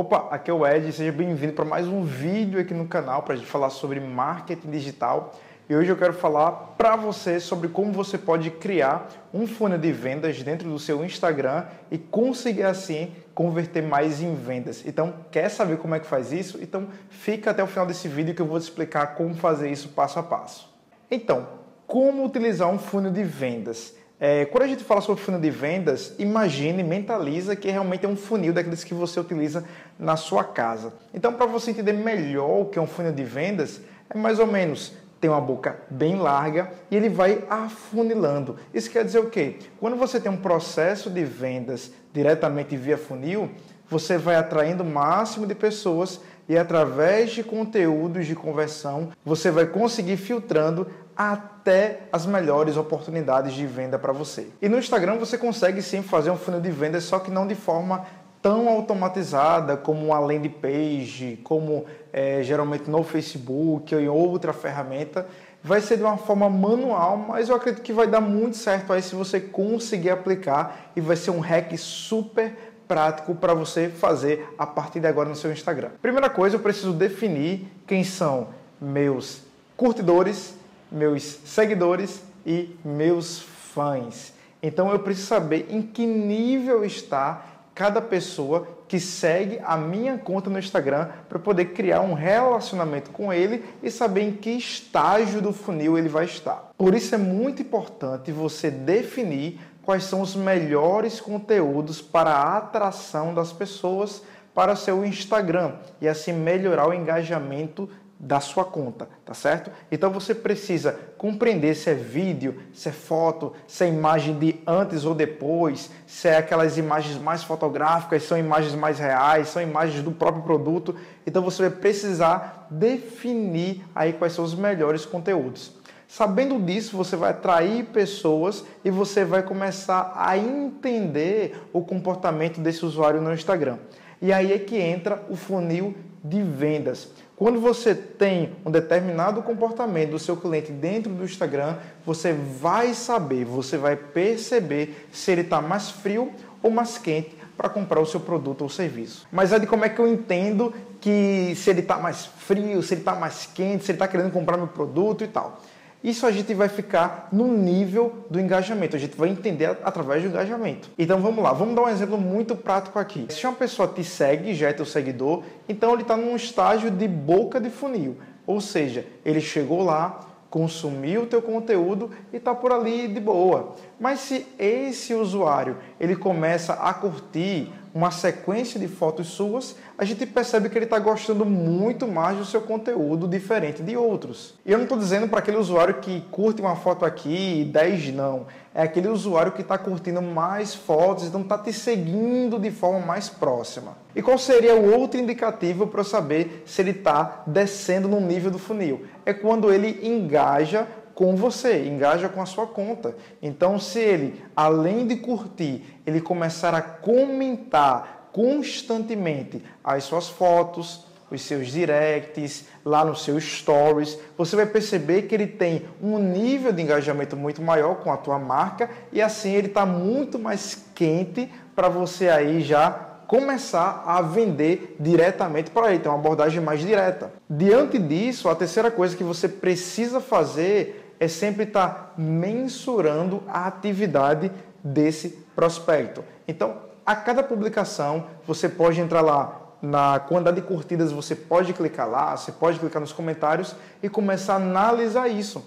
Opa, aqui é o Ed, seja bem-vindo para mais um vídeo aqui no canal para a gente falar sobre marketing digital. E hoje eu quero falar para você sobre como você pode criar um funil de vendas dentro do seu Instagram e conseguir assim converter mais em vendas. Então, quer saber como é que faz isso? Então, fica até o final desse vídeo que eu vou te explicar como fazer isso passo a passo. Então, como utilizar um funil de vendas? É, quando a gente fala sobre funil de vendas, imagine, mentaliza que realmente é um funil daqueles que você utiliza na sua casa. Então, para você entender melhor o que é um funil de vendas, é mais ou menos tem uma boca bem larga e ele vai afunilando. Isso quer dizer o quê? Quando você tem um processo de vendas diretamente via funil, você vai atraindo o máximo de pessoas e através de conteúdos de conversão, você vai conseguir filtrando até as melhores oportunidades de venda para você. E no Instagram você consegue sim fazer um funil de vendas, só que não de forma tão automatizada como uma landing page, como é, geralmente no Facebook ou em outra ferramenta. Vai ser de uma forma manual, mas eu acredito que vai dar muito certo aí se você conseguir aplicar e vai ser um hack super prático para você fazer a partir de agora no seu Instagram. Primeira coisa, eu preciso definir quem são meus curtidores, meus seguidores e meus fãs. Então eu preciso saber em que nível está cada pessoa que segue a minha conta no Instagram para poder criar um relacionamento com ele e saber em que estágio do funil ele vai estar. Por isso é muito importante você definir quais são os melhores conteúdos para a atração das pessoas para seu Instagram e assim melhorar o engajamento da sua conta, tá certo? Então você precisa compreender se é vídeo, se é foto, se é imagem de antes ou depois, se é aquelas imagens mais fotográficas, são imagens mais reais, são imagens do próprio produto. Então você vai precisar definir aí quais são os melhores conteúdos. Sabendo disso, você vai atrair pessoas e você vai começar a entender o comportamento desse usuário no Instagram. E aí é que entra o funil de vendas. Quando você tem um determinado comportamento do seu cliente dentro do Instagram, você vai saber, você vai perceber se ele está mais frio ou mais quente para comprar o seu produto ou serviço. Mas é de como é que eu entendo que se ele está mais frio, se ele está mais quente, se ele está querendo comprar meu produto e tal. Isso a gente vai ficar no nível do engajamento, a gente vai entender através do engajamento. Então vamos lá, vamos dar um exemplo muito prático aqui. Se uma pessoa te segue, já é teu seguidor, então ele está num estágio de boca de funil, ou seja, ele chegou lá, consumiu o teu conteúdo e está por ali de boa. Mas se esse usuário ele começa a curtir uma sequência de fotos suas, a gente percebe que ele está gostando muito mais do seu conteúdo diferente de outros. E eu não estou dizendo para aquele usuário que curte uma foto aqui e 10 não. É aquele usuário que está curtindo mais fotos, então está te seguindo de forma mais próxima. E qual seria o outro indicativo para saber se ele está descendo no nível do funil? É quando ele engaja com você, engaja com a sua conta. Então, se ele, além de curtir, ele começar a comentar constantemente as suas fotos, os seus directs, lá nos seus stories, você vai perceber que ele tem um nível de engajamento muito maior com a tua marca e assim ele está muito mais quente para você aí já começar a vender diretamente para ele, ter uma abordagem mais direta. Diante disso, a terceira coisa que você precisa fazer é sempre estar mensurando a atividade desse prospecto. Então, a cada publicação, você pode entrar lá na quantidade de curtidas, você pode clicar lá, você pode clicar nos comentários e começar a analisar isso.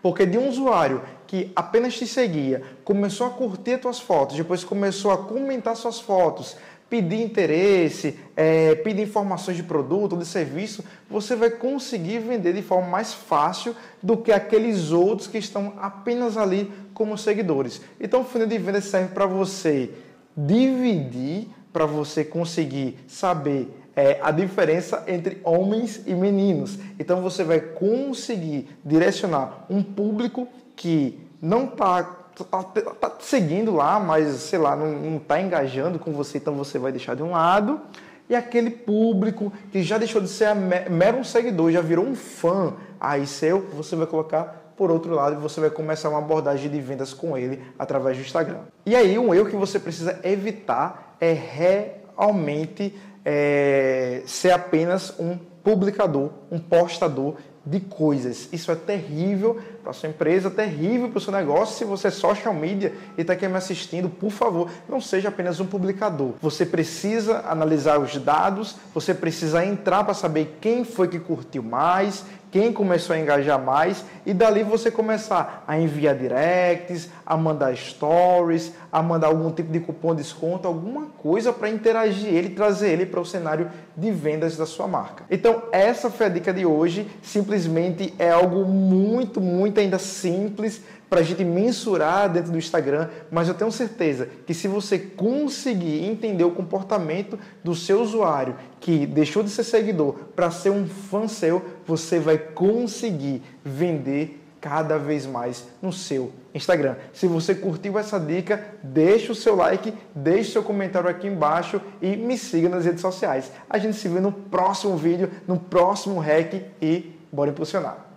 Porque de um usuário que apenas te seguia, começou a curtir as tuas fotos, depois começou a comentar suas fotos, pedir interesse, é, pedir informações de produto ou de serviço, você vai conseguir vender de forma mais fácil do que aqueles outros que estão apenas ali como seguidores. Então, o funil de vendas serve para você dividir, para você conseguir saber é, a diferença entre homens e meninos. Então, você vai conseguir direcionar um público que não está tá, tá te seguindo lá, mas sei lá, não está engajando com você, então você vai deixar de um lado. E aquele público que já deixou de ser mero um seguidor, já virou um fã, aí seu, você vai colocar por outro lado e você vai começar uma abordagem de vendas com ele através do Instagram. E aí, um erro que você precisa evitar é realmente é, ser apenas um publicador, um postador de coisas. Isso é terrível para sua empresa, terrível para o seu negócio. Se você é social media e está aqui me assistindo, por favor, não seja apenas um publicador. Você precisa analisar os dados, você precisa entrar para saber quem foi que curtiu mais, quem começou a engajar mais e dali você começar a enviar directs, a mandar stories, a mandar algum tipo de cupom de desconto, alguma coisa para interagir ele, trazer ele para o cenário de vendas da sua marca. Então, essa foi a dica de hoje, simplesmente é algo muito, muito ainda simples para a gente mensurar dentro do Instagram, mas eu tenho certeza que se você conseguir entender o comportamento do seu usuário que deixou de ser seguidor para ser um fã seu, você vai conseguir vender cada vez mais no seu Instagram. Se você curtiu essa dica, deixe o seu like, deixe seu comentário aqui embaixo e me siga nas redes sociais. A gente se vê no próximo vídeo, no próximo hack e bora impulsionar.